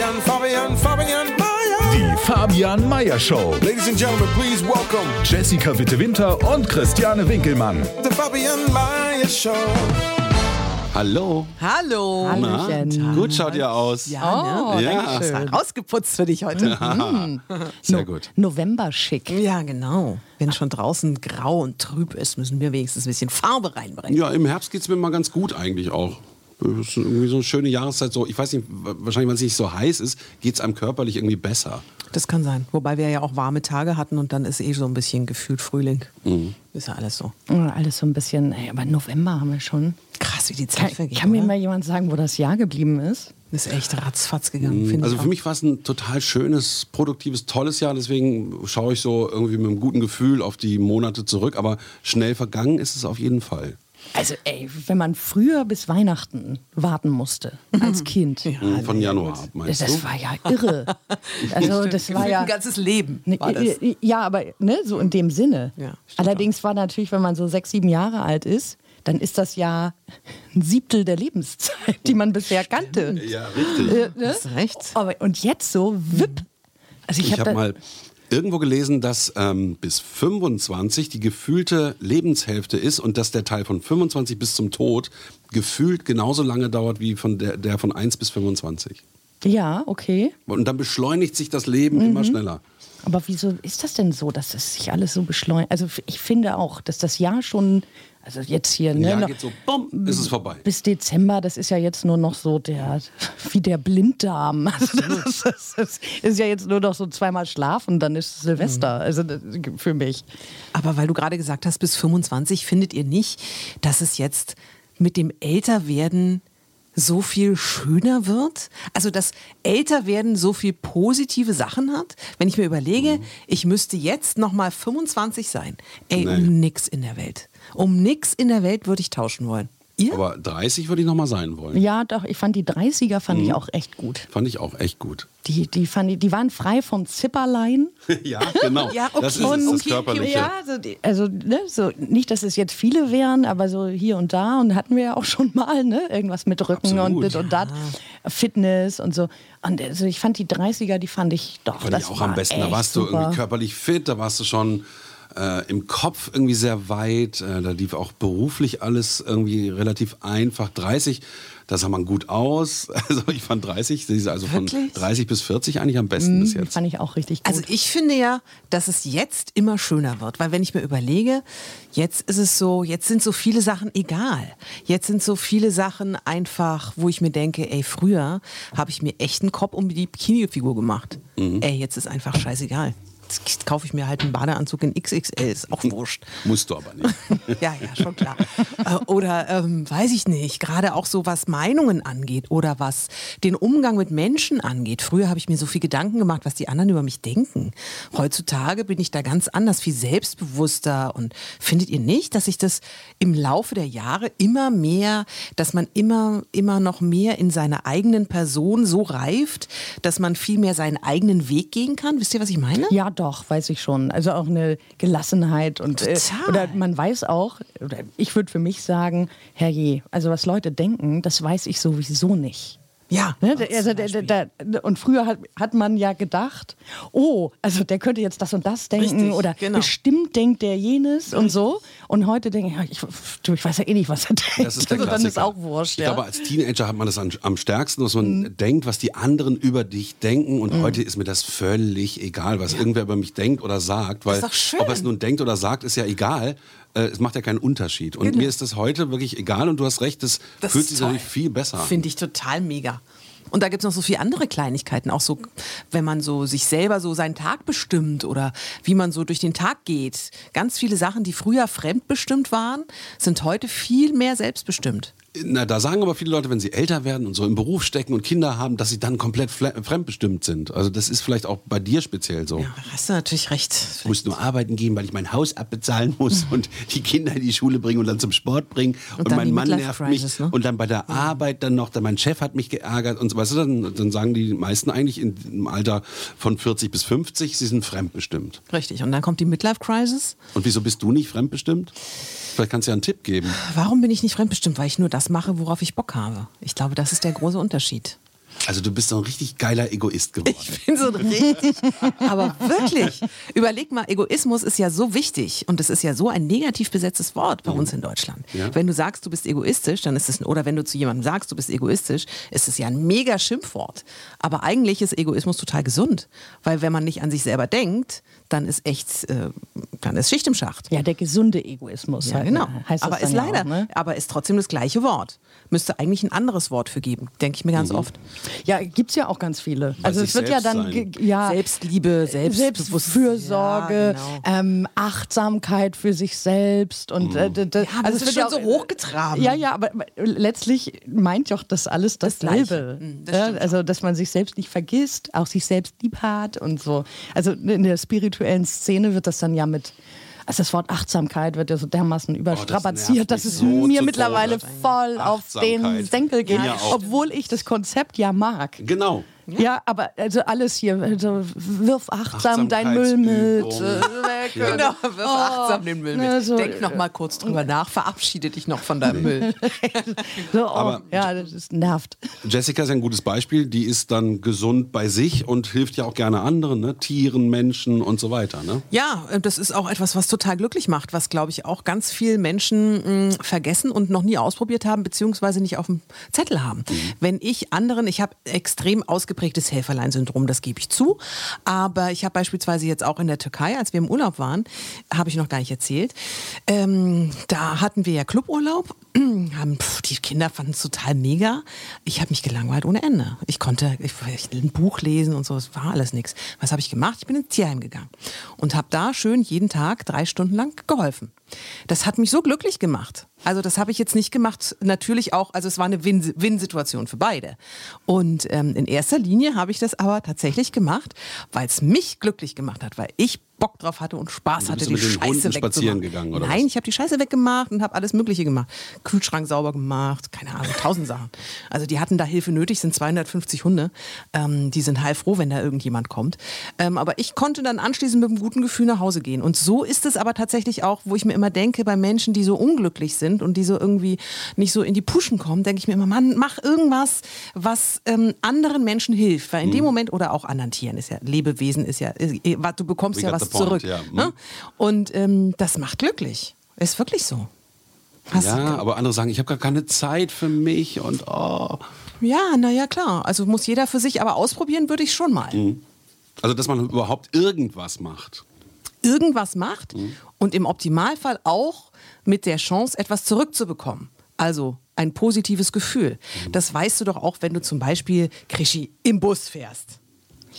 Fabian, Fabian, Fabian Mayer. Die Fabian Meyer Show. Ladies and gentlemen, please welcome Jessica Witte Winter und Christiane Winkelmann. the Fabian Mayer Show. Hallo. Hallo. Na, gut schaut ihr aus. Ja, ne? Ja. Ist Rausgeputzt für dich heute. Mm. Sehr gut. November schick. Ja, genau. Wenn schon draußen grau und trüb ist, müssen wir wenigstens ein bisschen Farbe reinbringen. Ja, im Herbst geht es mir mal ganz gut eigentlich auch. Das ist irgendwie so eine schöne Jahreszeit. So, ich weiß nicht, wahrscheinlich, weil es nicht so heiß ist, geht es einem körperlich irgendwie besser. Das kann sein. Wobei wir ja auch warme Tage hatten und dann ist eh so ein bisschen gefühlt Frühling. Ist ja alles so. Oh, Alles so ein bisschen, ey, aber November haben wir schon. Krass, wie die Kann, Zeit vergeht. kann mir oder? mal jemand sagen, wo das Jahr geblieben ist? ist echt ratzfatz gegangen, finde Also ich. für auch. mich war es ein total schönes, produktives, tolles Jahr. Deswegen schaue ich so irgendwie mit einem guten Gefühl auf die Monate zurück. Aber schnell vergangen ist es auf jeden Fall. Also, ey, wenn man früher bis Weihnachten warten musste, als Kind. Mhm, Von Januar ab, meinst Das du? war ja irre. Also, das war ja. ein ganzes Leben Ne, war das. Ja, aber ne, so in dem Sinne. Ja, Allerdings war natürlich, wenn man so sechs, sieben Jahre alt ist, dann ist das ja ein Siebtel der Lebenszeit, die man bisher kannte. Ja, richtig. Äh, ne? Hast recht. Aber, und jetzt so, wipp. Also ich, Ich hab habe da- mal irgendwo gelesen, dass ähm, bis 25 die gefühlte Lebenshälfte ist und dass der Teil von 25 bis zum Tod gefühlt genauso lange dauert wie von der, der von 1 bis 25. Ja, okay. Und dann beschleunigt sich das Leben immer schneller. Aber wieso ist das denn so, dass das sich alles so beschleunigt? Also ich finde auch, dass das Jahr schon, also jetzt hier, ne, Ja, geht so, bumm, ist es vorbei. bis Dezember, das ist ja jetzt nur noch so der, wie der Blinddarm. Also das, ist, das, ist, ja jetzt nur noch so zweimal schlafen, dann ist Silvester. Mhm. Also das, für mich. Aber weil du gerade gesagt hast, bis 25, findet ihr nicht, dass es jetzt mit dem Älterwerden so viel schöner wird? Also, dass Älterwerden so viel positive Sachen hat? Wenn ich mir überlege, ich müsste jetzt noch mal 25 sein. Ey, Nee. um nix in der Welt. Um nix in der Welt würde ich tauschen wollen. Ihr? Aber 30 würde ich noch mal sein wollen. Ja, doch, ich fand die 30er fand Mhm. ich auch echt gut. Fand ich auch echt gut. Die, die, fand ich, die waren frei von Zipperlein. ja, genau. Ja, okay. Das ist es, Und- das Körperliche. Ja, also, die, also ne, so, nicht, dass es jetzt viele wären, aber so hier und da und hatten wir ja auch schon mal, ne? Irgendwas mit Rücken Absolut. und dit und dat, Fitness und so. Und also ich fand die 30er, die fand ich doch. Fand das ich auch war am besten. Da warst du super. irgendwie körperlich fit, da warst du schon äh, im Kopf irgendwie sehr weit. Äh, da lief auch beruflich alles irgendwie relativ einfach. 30, da sah man gut aus. Also ich fand 30, diese- also von Wirklich? 30 bis 40 eigentlich am besten bis jetzt. Fand ich auch richtig gut. Also ich finde ja, dass es jetzt immer schöner wird, weil wenn ich mir überlege, jetzt ist es so, jetzt sind so viele Sachen egal. Jetzt sind so viele Sachen einfach, wo ich mir denke, ey, früher habe ich mir echt einen Kopf um die Bikini-Figur gemacht. Ey, jetzt ist einfach scheißegal. Jetzt kaufe ich mir halt einen Badeanzug in XXL, ist auch wurscht. Musst du aber nicht. Ja, ja, schon klar. Äh, oder ähm, weiß ich nicht, gerade auch so was Meinungen angeht oder was den Umgang mit Menschen angeht. Früher habe ich mir so viel Gedanken gemacht, was die anderen über mich denken. Heutzutage bin ich da ganz anders, viel selbstbewusster. Und findet ihr nicht, dass sich das im Laufe der Jahre immer mehr, dass man immer, immer noch mehr in seiner eigenen Person so reift, dass man viel mehr seinen eigenen Weg gehen kann? Wisst ihr, was ich meine? Ja, doch, weiß ich schon. Also auch eine Gelassenheit und äh, oder man weiß auch, oder ich würde für mich sagen, herrje, also was Leute denken, das weiß ich sowieso nicht. Ja. Ne? Also, der, der, und früher hat, hat man ja gedacht, oh, also der könnte jetzt das und das denken Richtig, oder genau. bestimmt denkt der jenes und so. Und heute denke ich, ja, ich, du, ich weiß ja eh nicht, was er denkt. Das ist der also, Klassiker. dann ist auch wurscht. Ich ja. glaube, als Teenager hat man das an, am stärksten, dass man Mhm. denkt, was die anderen über dich denken. Und heute ist mir das völlig egal, was irgendwer über mich denkt oder sagt. Weil ist doch schön. ob er es nun denkt oder sagt, ist ja egal. Äh, Es macht ja keinen Unterschied. Und Genau. mir ist das heute wirklich egal. Und du hast recht, das, Das fühlt sich toll. natürlich viel besser an. Finde ich total mega. Und da gibt es noch so viele andere Kleinigkeiten, auch so, wenn man so sich selber so seinen Tag bestimmt oder wie man so durch den Tag geht. Ganz viele Sachen, die früher fremdbestimmt waren, sind heute viel mehr selbstbestimmt. Na, da sagen aber viele Leute, wenn sie älter werden und so im Beruf stecken und Kinder haben, dass sie dann komplett fremdbestimmt sind. Also das ist vielleicht auch bei dir speziell so. Ja, da hast du natürlich recht. Ich muss nur arbeiten gehen, weil ich mein Haus abbezahlen muss und die Kinder in die Schule bringen und dann zum Sport bringen. Und, dann mein Mann nervt mich. ne? Und dann bei der Arbeit dann noch, dann mein Chef hat mich geärgert und so. Weißt du, dann, dann sagen die meisten eigentlich im Alter von 40 bis 50, sie sind fremdbestimmt. Richtig. Und dann kommt die Midlife Crisis. Und wieso bist du nicht fremdbestimmt? Vielleicht kannst du ja einen Tipp geben. Warum bin ich nicht fremdbestimmt? Weil ich nur das mache, worauf ich Bock habe. Ich glaube, das ist der große Unterschied. Also du bist so ein richtig geiler Egoist geworden. Ich bin so richtig. Aber wirklich, überleg mal, Egoismus ist ja so wichtig und es ist ja so ein negativ besetztes Wort bei uns in Deutschland. Ja. Wenn du sagst, du bist egoistisch, dann ist es, oder wenn du zu jemandem sagst, du bist egoistisch, ist es ja ein mega Schimpfwort. Aber eigentlich ist Egoismus total gesund, weil wenn man nicht an sich selber denkt, dann ist echt, äh, dann ist Schicht im Schacht. Ja, der gesunde Egoismus. Ja, halt, genau. Heißt aber ist leider, Auch, ne? aber ist trotzdem das gleiche Wort. Müsste eigentlich ein anderes Wort für geben, denke ich mir Mhm. ganz oft. Ja, gibt es ja auch ganz viele. Bei also es wird ja dann ja, Selbstliebe, Selbstbewusstsein. Selbstfürsorge, Ja, genau. ähm, Achtsamkeit für sich selbst und äh, d- d- Ja, das es wird schon so hochgetragen. Ja, ja, aber letztlich meint doch das alles dasselbe. Gleiche. Mhm, das ja, also dass man sich selbst nicht vergisst, auch sich selbst lieb hat und so. Also in der spirituellen Szene wird das dann ja mit also das Wort Achtsamkeit wird ja so dermaßen überstrapaziert, nervt dass mich es so mir mittlerweile voll auf den. Senkel geht, auch. obwohl ich das Konzept ja mag. Genau. Ja, aber also alles hier, also wirf achtsam dein Müll mit. Äh, weg. Genau, wirf achtsam den Müll mit. so- Denk noch mal kurz drüber nach, verabschiede dich noch von deinem Müll. So, oh, Aber- ja, das ist, nervt. Jessica ist ja ein gutes Beispiel. Die ist dann gesund bei sich und hilft ja auch gerne anderen, ne? Tieren, Menschen und so weiter. Ne? Ja, äh, das ist auch etwas, was total glücklich macht, was, glaube ich, auch ganz viele Menschen mh, vergessen und noch nie ausprobiert haben, beziehungsweise nicht auf dem Zettel haben. Wenn ich anderen, ich habe extrem ausgeprägtes Helferlein-Syndrom, das gebe ich zu, aber ich habe beispielsweise jetzt auch in der Türkei, als wir im Urlaub waren, habe ich noch gar nicht erzählt, ähm, da hatten wir ja Cluburlaub, haben, pf, die Kinder fanden es total mega. Ich habe mich gelangweilt ohne Ende. Ich konnte ich, ich, ein Buch lesen und so, es war alles nichts. Was habe ich gemacht? Ich bin ins Tierheim gegangen und habe da schön jeden Tag drei Stunden lang geholfen. Das hat mich so glücklich gemacht. Also das habe ich jetzt nicht gemacht, natürlich auch, also es war eine Win- Win-Situation für beide. Und ähm, in erster Linie habe ich das aber tatsächlich gemacht, weil es mich glücklich gemacht hat, weil ich Bock drauf hatte und Spaß Du hatte, bist die Scheiße Hunden spazieren gegangen, oder Nein, was? ich habe die Scheiße weggemacht und habe alles Mögliche gemacht. Kühlschrank sauber gemacht, keine Ahnung, tausend Sachen. Also die hatten da Hilfe nötig, sind 250 Hunde. Ähm, die sind heilfroh, wenn da irgendjemand kommt. Ähm, aber ich konnte dann anschließend mit einem guten Gefühl nach Hause gehen. Und so ist es aber tatsächlich auch, wo ich mir immer denke, bei Menschen, die so unglücklich sind und die so irgendwie nicht so in die Puschen kommen, denke ich mir immer, Mann, mach irgendwas, was ähm, anderen Menschen hilft. Weil in Mhm. dem Moment, oder auch anderen Tieren, ist ja, Lebewesen ist ja, du bekommst We ja got was point, zurück. ja. Ne? Mhm. Und ähm, das macht glücklich. Ist wirklich so. Hast Ja, aber andere sagen, ich habe gar keine Zeit für mich und oh. ja, naja, klar. Also muss jeder für sich, aber ausprobieren würde ich schon mal. Also, dass man überhaupt irgendwas macht. Irgendwas macht und im Optimalfall auch mit der Chance, etwas zurückzubekommen. Also ein positives Gefühl. Das weißt du doch auch, wenn du zum Beispiel, Krischi, im Bus fährst.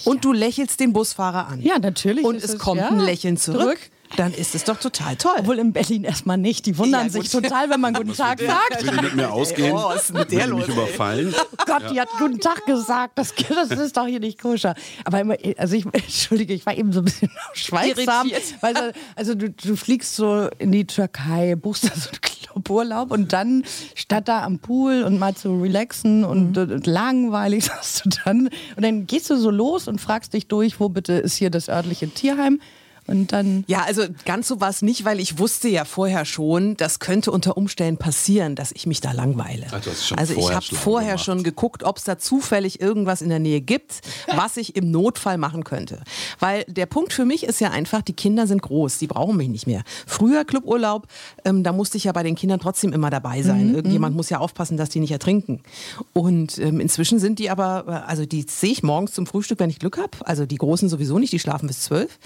Und du lächelst den Busfahrer an. Ja, natürlich Und es es- kommt ja, ein Lächeln zurück. zurück. Dann ist es doch total toll. Obwohl in Berlin erstmal nicht. Die wundern Ja, sich total, wenn man guten Tag sagt. Will die mit mir ausgehen? oh, was ist mit der die mich los, ey? überfallen? Oh Gott, die hat guten Tag gesagt. Das, das ist doch hier nicht koscher. Aber immer, also ich, entschuldige, ich war eben so ein bisschen schweigsam. Weil, so- also du, du fliegst so in die Türkei, buchst da so einen Cluburlaub und dann statt da am Pool und mal zu relaxen und, Mhm. und langweilig sagst du dann. Und dann gehst du so los und fragst dich durch, wo bitte ist hier das örtliche Tierheim. Und dann Ja, also ganz so war es nicht, weil ich wusste ja vorher schon, das könnte unter Umständen passieren, dass ich mich da langweile. Schon also ich habe vorher gemacht. schon geguckt, ob es da zufällig irgendwas in der Nähe gibt, was ich im Notfall machen könnte. Weil der Punkt für mich ist ja einfach, die Kinder sind groß, die brauchen mich nicht mehr. Früher Cluburlaub, ähm, da musste ich ja bei den Kindern trotzdem immer dabei sein. Irgendjemand muss ja aufpassen, dass die nicht ertrinken. Und ähm, inzwischen sind die aber, äh, also die sehe ich morgens zum Frühstück, wenn ich Glück habe. Also die Großen sowieso nicht, die schlafen bis zwölf.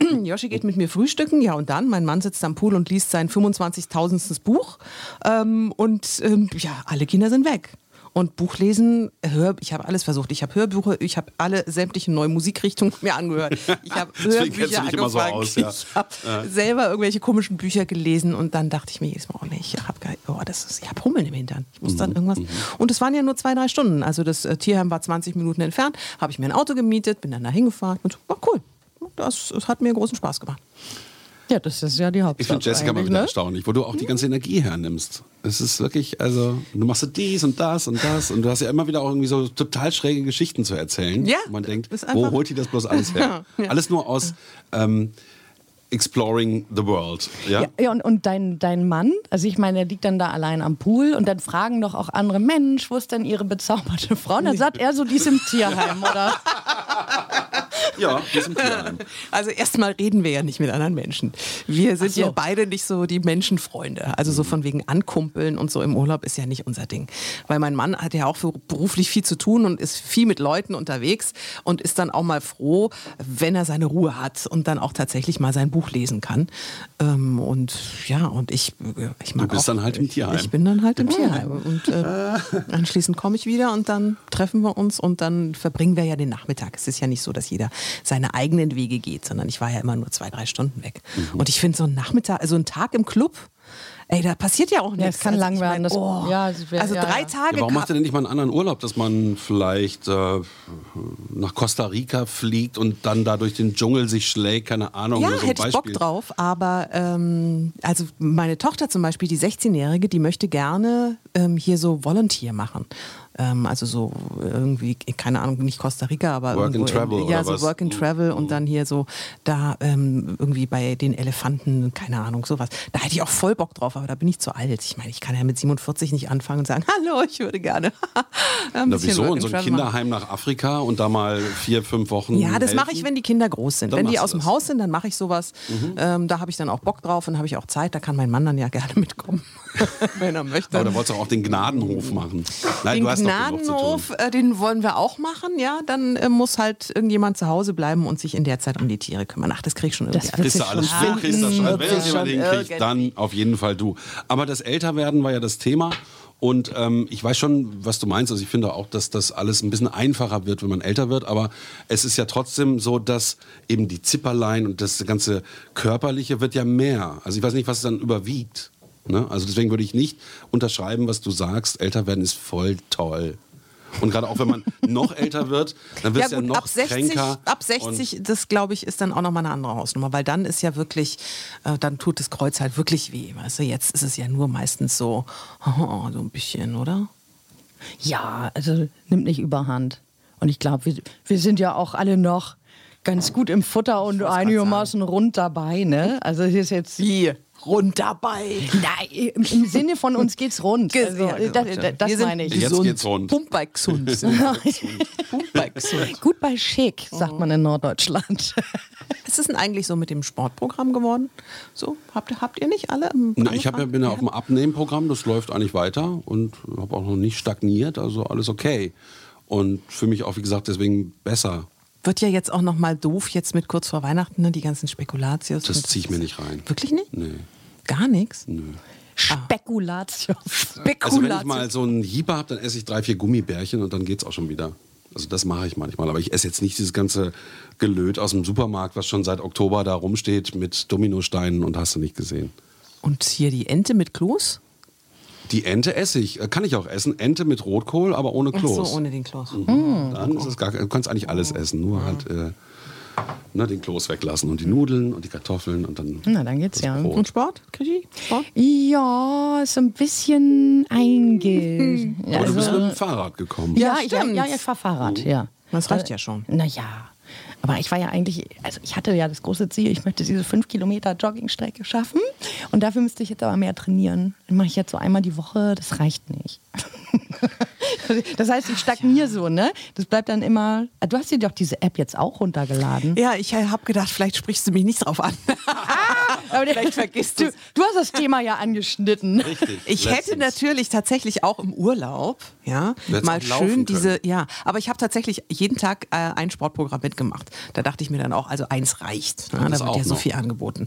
Joshi geht mit mir frühstücken, ja und dann, mein Mann sitzt am Pool und liest sein 25.000. Buch ähm, und ähm, ja, alle Kinder sind weg. Und Buchlesen, hör, ich habe alles versucht. Ich habe Hörbücher, ich habe alle sämtlichen neuen Musikrichtungen mir angehört. Ich habe Hörbücher immer so angefangen. aus, ja. Ich habe selber irgendwelche komischen Bücher gelesen und dann dachte ich mir jedes Mal, oh nee, ich habe oh, das ist, ich habe Hummeln im Hintern. Ich muss Mhm, dann irgendwas. Und es waren ja nur zwei, drei Stunden. Also das äh, Tierheim war 20 Minuten entfernt. Habe ich mir ein Auto gemietet, bin dann da hingefahren und war cool. Das, das hat mir großen Spaß gemacht. Ja, das ist ja die Hauptsache. Ich finde Jessica mal wieder ne? erstaunlich, wo du auch die ganze Energie hernimmst. Es ist wirklich, also, du machst so dies und das und das und du hast ja immer wieder auch irgendwie so total schräge Geschichten zu erzählen. Ja, Und man denkt, wo holt die das bloß alles her? Ja. Alles nur aus ähm, Exploring the World. Ja? Ja, ja und, und dein, dein Mann, also ich meine, der liegt dann da allein am Pool und dann fragen doch auch andere, Mensch, wo ist denn ihre bezauberte Frau? Und dann sagt er so, die ist im Tierheim, oder? ja diesem Tierheim. Also erstmal reden wir ja nicht mit anderen Menschen. Wir sind so. ja beide nicht so die Menschenfreunde. Also so von wegen Ankumpeln und so im Urlaub ist ja nicht unser Ding. Weil mein Mann hat ja auch beruflich viel zu tun und ist viel mit Leuten unterwegs und ist dann auch mal froh, wenn er seine Ruhe hat und dann auch tatsächlich mal sein Buch lesen kann. Ähm, und ja, und ich, ich mag Du bist auch, dann halt im Tierheim. Ich bin dann halt im Tierheim. Und äh, anschließend komme ich wieder und dann treffen wir uns und dann verbringen wir ja den Nachmittag. Es ist ja nicht so, dass jeder seine eigenen Wege geht, sondern ich war ja immer nur zwei, drei Stunden weg. Mhm. Und ich finde so ein Nachmittag, also ein Tag im Club, ey, da passiert ja auch nichts. Ja, es kann Also lang ich mein, werden. Das, oh, ja, wär- also ja, drei ja. Tage. Ja, warum macht ihr denn nicht mal einen anderen Urlaub, dass man vielleicht äh, nach Costa Rica fliegt und dann da durch den Dschungel sich schlägt? Keine Ahnung. Ja, so ein hätte ich Bock drauf, aber ähm, also meine Tochter zum Beispiel, die 16-Jährige, die möchte gerne ähm, hier so Volunteer machen. Ähm, also so irgendwie, keine Ahnung, nicht Costa Rica, aber Work and Travel in, ja, so was? Work and Travel und dann hier so da ähm, irgendwie bei den Elefanten, keine Ahnung, sowas. Da hätte ich auch voll Bock drauf, aber da bin ich zu alt. Ich meine, ich kann ja mit 47 nicht anfangen und sagen, hallo, ich würde gerne. ein Na, bisschen wieso? In so ein Travel machen. Kinderheim nach Afrika und da mal vier, fünf Wochen. Ja, das mache ich, wenn die Kinder groß sind. Dann wenn die aus dem. Mhm. Haus sind, dann mache ich sowas. Ähm, da habe ich dann auch Bock drauf und habe ich auch Zeit. Da kann mein Mann dann ja gerne mitkommen, wenn er möchte. Aber da wolltest du auch den Gnadenhof machen. Nein, den du hast Gnadenhof, äh, den wollen wir auch machen, ja. Dann äh, muss halt irgendjemand zu Hause bleiben und sich in der Zeit um die Tiere kümmern. Ach, das krieg ich schon irgendwie. Das alles. Kriegst du alles schon du kriegst das schon. Wenn das jemand schon hinkriegt, irgendwie. dann auf jeden Fall du. Aber das Älterwerden war ja das Thema. Und ähm, ich weiß schon, was du meinst. Also ich finde auch, dass das alles ein bisschen einfacher wird, wenn man älter wird. Aber es ist ja trotzdem so, dass eben die Zipperlein und das ganze Körperliche wird ja mehr. Also ich weiß nicht, was dann überwiegt. Ne? Also deswegen würde ich nicht unterschreiben, was du sagst. Älter werden ist voll toll. Und gerade auch wenn man noch älter wird, dann Ja wirst du ja, gut, noch ab 60, kränker. ab Und 60 das glaube ich, ist dann auch nochmal eine andere Hausnummer, weil dann ist ja wirklich, äh, dann tut das Kreuz halt wirklich weh. Weißt du, jetzt ist es ja nur meistens so, oh, so ein bisschen, oder? Ja, also nimmt nicht überhand. Und ich glaube, wir, wir sind ja auch alle noch ganz gut im Futter und einigermaßen rund dabei, ne? Also hier ist jetzt Wie? Rund dabei. Nein, im, im Sinne von uns geht's rund. Also, Ja, das, das, das Wir sind meine ich. Jetzt gesund. geht's rund. Pumper gesund. Pumper gesund. Gut bei schick, sagt man in Norddeutschland. Was ist denn eigentlich so mit dem Sportprogramm geworden? So, habt, ihr- habt ihr nicht alle? im Na, ich hab ja, bin ja auf dem Abnehmprogramm, das läuft eigentlich weiter und habe auch noch nicht stagniert, also alles okay. Und für mich auch, wie gesagt, deswegen besser. Wird ja jetzt auch noch mal doof, jetzt mit kurz vor Weihnachten, ne, die ganzen Spekulatius. Das ziehe ich mir nicht rein. Wirklich nicht? Nee. Gar nichts? Spekulatius. Also wenn ich mal so einen Hieber habe, dann esse ich drei, vier Gummibärchen und dann geht's auch schon wieder. Also das mache ich manchmal. Aber ich esse jetzt nicht dieses ganze Gelöt aus dem Supermarkt, was schon seit Oktober da rumsteht mit Dominosteinen und hast du nicht gesehen. Und hier die Ente mit Kloß? Die Ente esse ich. Äh, Kann ich auch essen. Ente mit Rotkohl, aber ohne Ach Kloß. so, ohne den Kloß. Dann ist es gar, du kannst eigentlich alles essen, nur halt äh, ne, den Kloß weglassen und die Nudeln und die Kartoffeln und dann. Na, dann geht's ja. Brot. Und Sport? Krischi? Sport? Ja, so ein bisschen einge... Aber du bist also- mit dem Fahrrad gekommen. Ja, Ja, ich, ja, ich fahr Fahrrad, ja. Das reicht ja schon. Naja, aber ich war ja eigentlich, also ich hatte ja das große Ziel, ich möchte diese fünf Kilometer Joggingstrecke schaffen. Und dafür müsste ich jetzt aber mehr trainieren. Das mache ich jetzt so einmal die Woche, das reicht nicht. Das heißt, ich stagniere so, ne? Das bleibt dann immer. Du hast dir doch diese App jetzt auch runtergeladen. Ja, ich habe gedacht, vielleicht sprichst du mich nicht drauf an. Aber Vielleicht vergisst du, du hast das Thema ja angeschnitten. Richtig. Ich letztens. hätte natürlich tatsächlich auch im Urlaub, ja, hättest mal schön diese, ja, aber ich habe tatsächlich jeden Tag äh, ein Sportprogramm mitgemacht. Da dachte ich mir dann auch, also eins reicht. Ne? Da wird ja so noch. Mhm. viel angeboten.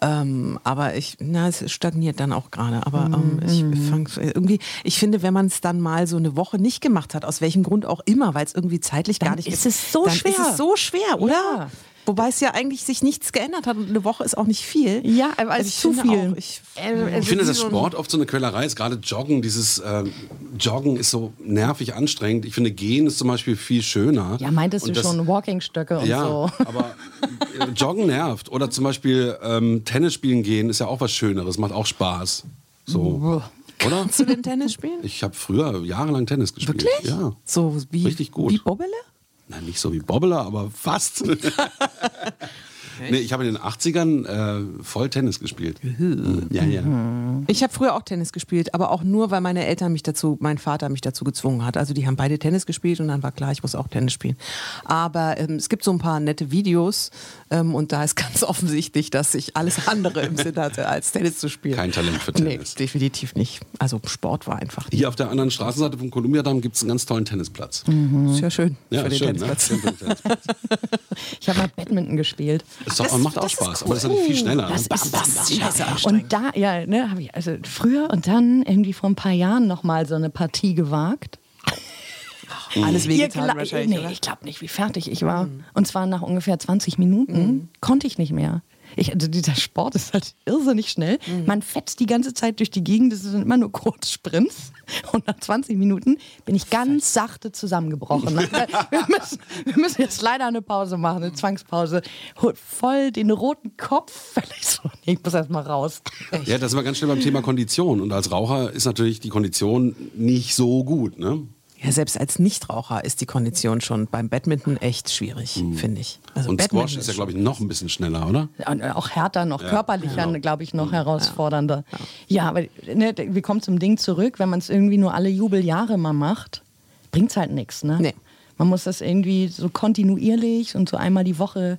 Ähm, aber ich, na, es stagniert dann auch gerade. Aber ähm, Mhm. ich fang, irgendwie, ich finde, wenn man es dann mal so eine Woche nicht gemacht hat, aus welchem Grund auch immer, weil es irgendwie zeitlich Dann gar nicht ist es so dann schwer. ist es so schwer, oder? Ja. Wobei es ja eigentlich sich nichts geändert hat und eine Woche ist auch nicht viel. Ja, aber Also ist zu viel. Auch, ich, Ich finde, dass Sport oft so eine Quälerei ist. Gerade Joggen, dieses ähm, Joggen ist so nervig anstrengend. Ich finde, Gehen ist zum Beispiel viel schöner. Ja, meintest Und du das- schon Walkingstöcke und Ja, so. aber äh, Joggen nervt. Oder zum Beispiel ähm, Tennis spielen gehen ist ja auch was Schöneres, macht auch Spaß. So. Oder? Kannst du denn Tennis spielen? Ich habe früher jahrelang Tennis gespielt. Wirklich? Ja. So wie, Richtig gut. wie Bobbele? Na, nicht so wie Bobbler, aber fast. nee, ich habe in den 80ern äh, voll Tennis gespielt. Ja, ja. Ich habe früher auch Tennis gespielt, aber auch nur, weil meine Eltern mich dazu, mein Vater mich dazu gezwungen hat. Also die haben beide Tennis gespielt und dann war klar, ich muss auch Tennis spielen. Aber ähm, es gibt so ein paar nette Videos ähm, und da ist ganz offensichtlich, dass ich alles andere im Sinn hatte, als Tennis zu spielen. Kein Talent für Nee, Tennis. definitiv nicht. Also Sport war einfach. Hier auf der anderen Straßenseite vom Kolumbiadamm gibt es einen ganz tollen Tennisplatz. Ist ja schön Ja, für den schön, ne? Tennisplatz. Schön für den Tennisplatz. Ich habe mal Badminton gespielt. Ist doch, Das- macht auch Spaß, aber das ist natürlich viel schneller. Das ne? ist scheiße anstrengend. Und da, ja, ne, habe ich also früher und dann irgendwie vor ein paar Jahren noch mal so eine Partie gewagt. Alles Ihr wehgetan wahrscheinlich, nee, oder? Mhm. ich glaube nicht, wie fertig ich war. Und zwar nach ungefähr 20 Minuten konnte ich nicht mehr. Ich, also dieser Sport ist halt irrsinnig schnell. Mhm. Man fetzt die ganze Zeit durch die Gegend. Das sind immer nur Kurzsprints. Und nach 20 Minuten bin ich ganz sachte zusammengebrochen. wir, müssen, wir müssen jetzt leider eine Pause machen, eine Zwangspause. Holt voll den roten Kopf. Völlig so. Nee, ich muss erst mal raus. Ja, das sind wir ganz schnell beim Thema Kondition. Und als Raucher ist natürlich die Kondition nicht so gut. Ne? Ja, selbst als Nichtraucher ist die Kondition schon beim Badminton echt schwierig, finde ich. Also Und Badminton Squash ist ja, glaube ich, noch ein bisschen schneller, oder? Und auch härter, noch Ja, körperlicher, genau. glaube ich, noch herausfordernder. Ja, aber ne, wir kommen zum Ding zurück, wenn man es irgendwie nur alle Jubeljahre mal macht, bringt es halt nichts. Ne? Nee. Man muss das irgendwie so kontinuierlich und so einmal die Woche.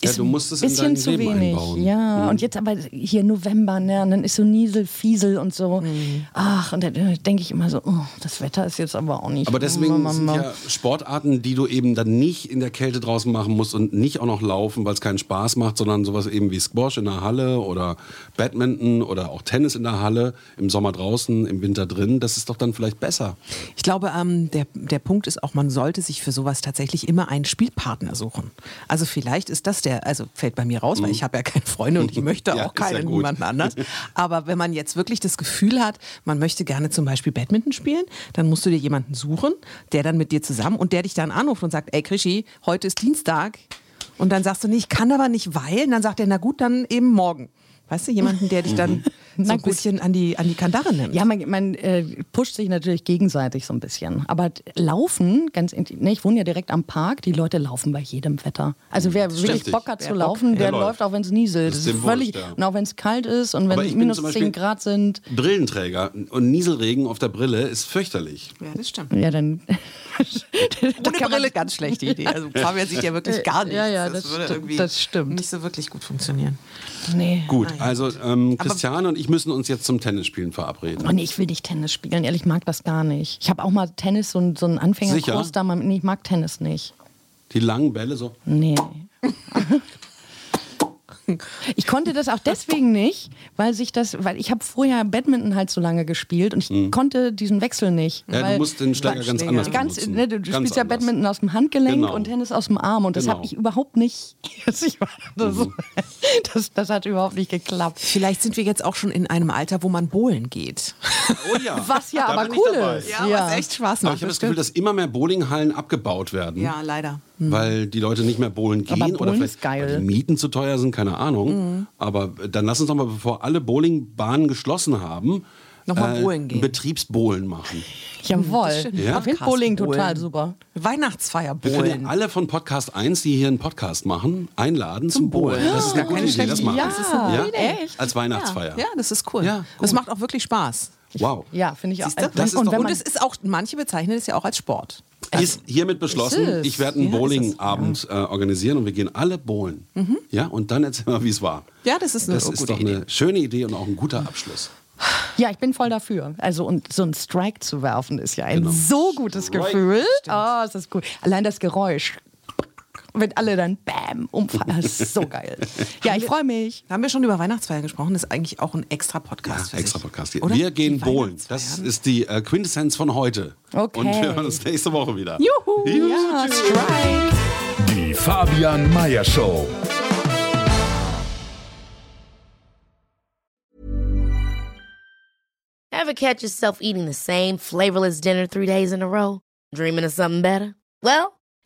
Ja, du musst es in bisschen dein zu Leben wenig. einbauen. Ja, Mhm. und jetzt aber hier November, ne, und dann ist so Niesel, Fiesel und so. Mhm. Ach, und dann denke ich immer so, oh, das Wetter ist jetzt aber auch nicht. Aber deswegen Mama, sind ja Sportarten, die du eben dann nicht in der Kälte draußen machen musst und nicht auch noch laufen, weil es keinen Spaß macht, sondern sowas eben wie Squash in der Halle oder Badminton oder auch Tennis in der Halle, im Sommer draußen, im Winter drin, das ist doch dann vielleicht besser. Ich glaube, ähm, der, der Punkt ist auch, man sollte sich für sowas tatsächlich immer einen Spielpartner suchen. Also vielleicht ist das der, also fällt bei mir raus, weil ich habe ja keine Freunde und ich möchte Mhm. Ja, auch ja keinen gut. niemanden anders. Aber wenn man jetzt wirklich das Gefühl hat, man möchte gerne zum Beispiel Badminton spielen, dann musst du dir jemanden suchen, der dann mit dir zusammen und der dich dann anruft und sagt, ey Krischi, heute ist Dienstag. Und dann sagst du, nee, ich kann aber nicht, weil. Und dann sagt er, na gut, dann eben morgen. Weißt du, jemanden, der dich dann so Na ein bisschen an die, an die Kandare nimmt. Ja, man, man äh, pusht sich natürlich gegenseitig so ein bisschen. Aber laufen, ganz ne, ich wohne ja direkt am Park, die Leute laufen bei jedem Wetter. Also wer wirklich Richtig. Bock hat zu Wer Bock- laufen, der der läuft. läuft auch wenn es nieselt. Das Das ist völlig, ja. und auch wenn es kalt ist und wenn es minus zum 10 Beispiel- Grad sind. Brillenträger und Nieselregen auf der Brille ist fürchterlich. Ja, das stimmt. Ja, dann. Ohne Brille ganz schlechte Idee. Also Fabian sieht ja wirklich gar nichts. Ja, ja, das würde stimmt, irgendwie das stimmt. nicht so wirklich gut funktionieren. Nee. Gut, also ähm, Christiane und ich müssen uns jetzt zum Tennisspielen verabreden. Oh nee, ich will nicht Tennis spielen, ehrlich, ich mag das gar nicht. Ich habe auch mal Tennis, so, ein- so einen Anfängerkurs Sicher? da mal. Nee, ich mag Tennis nicht. Die langen Bälle so. Nee. Ich konnte das auch deswegen nicht, weil sich das, weil ich habe vorher Badminton halt so lange gespielt und ich konnte diesen Wechsel nicht. Mhm. Ja, weil, du musst den Schläger ganz anders Ganz, ne, du Ganz spielst ja anders. Badminton aus dem Handgelenk Genau. und Tennis aus dem Arm und das Genau. habe ich überhaupt nicht. Das, Mhm. das, das hat überhaupt nicht geklappt. Vielleicht sind wir jetzt auch schon in einem Alter, wo man bowlen geht. Oh ja. Was ja Da aber cool ist. was echt Spaß Aber ich habe das Gefühl, dass immer mehr Bowlinghallen abgebaut werden. ja, leider. Weil die Leute nicht mehr bowlen gehen Aber oder vielleicht ist geil. weil die Mieten zu teuer sind, keine Ahnung. Aber dann lass uns doch mal, bevor alle Bowlingbahnen geschlossen haben, Noch mal bowlen gehen. Betriebsbowlen machen. Jawohl. Ja? Ich finde Bowling total super. Weihnachtsfeier Wir können bowlen. ja alle von Podcast 1, die hier einen Podcast machen, einladen zum, Bowlen. Bowlen. Das ist Ja, eine gute keine Idee, das schlechte machen Ja, wir. das ist eine ja? gute Idee. Echt? Als Weihnachtsfeier. Ja, das ist cool. Ja, Das macht auch wirklich Spaß. Wow. Ja, finde ich auch. Siehst? Das ist und doch- wenn Und es ist auch, manche bezeichnen es ja auch als Sport. Ist hiermit beschlossen. Ich werde einen Ja, Bowlingabend äh, organisieren und wir gehen alle bowlen. Ja, und dann erzähl mal, wie es war. Ja, das ist eine Das ist gute doch Idee. eine schöne Idee und auch ein guter Abschluss. Ja, ich bin voll dafür. Also und so ein Strike zu werfen ist ja ein Genau. so gutes Strike. Gefühl. Oh, ist das gut. Allein das Geräusch. Wenn alle dann Bam umfallen, das ist so geil. Ja, ich freue mich. Haben wir schon über Weihnachtsfeier gesprochen? Das ist eigentlich auch ein extra Podcast. für Extra. Podcast. Oder? Wir gehen bowlen. Das ist die äh, Quintessenz von heute. Okay. Und wir hören uns nächste Woche wieder. Juhu, ja, Strike. Die Fabian Meyer Show. Ever catch yourself eating the same flavorless dinner three days in a row? Dreaming of something better? Well,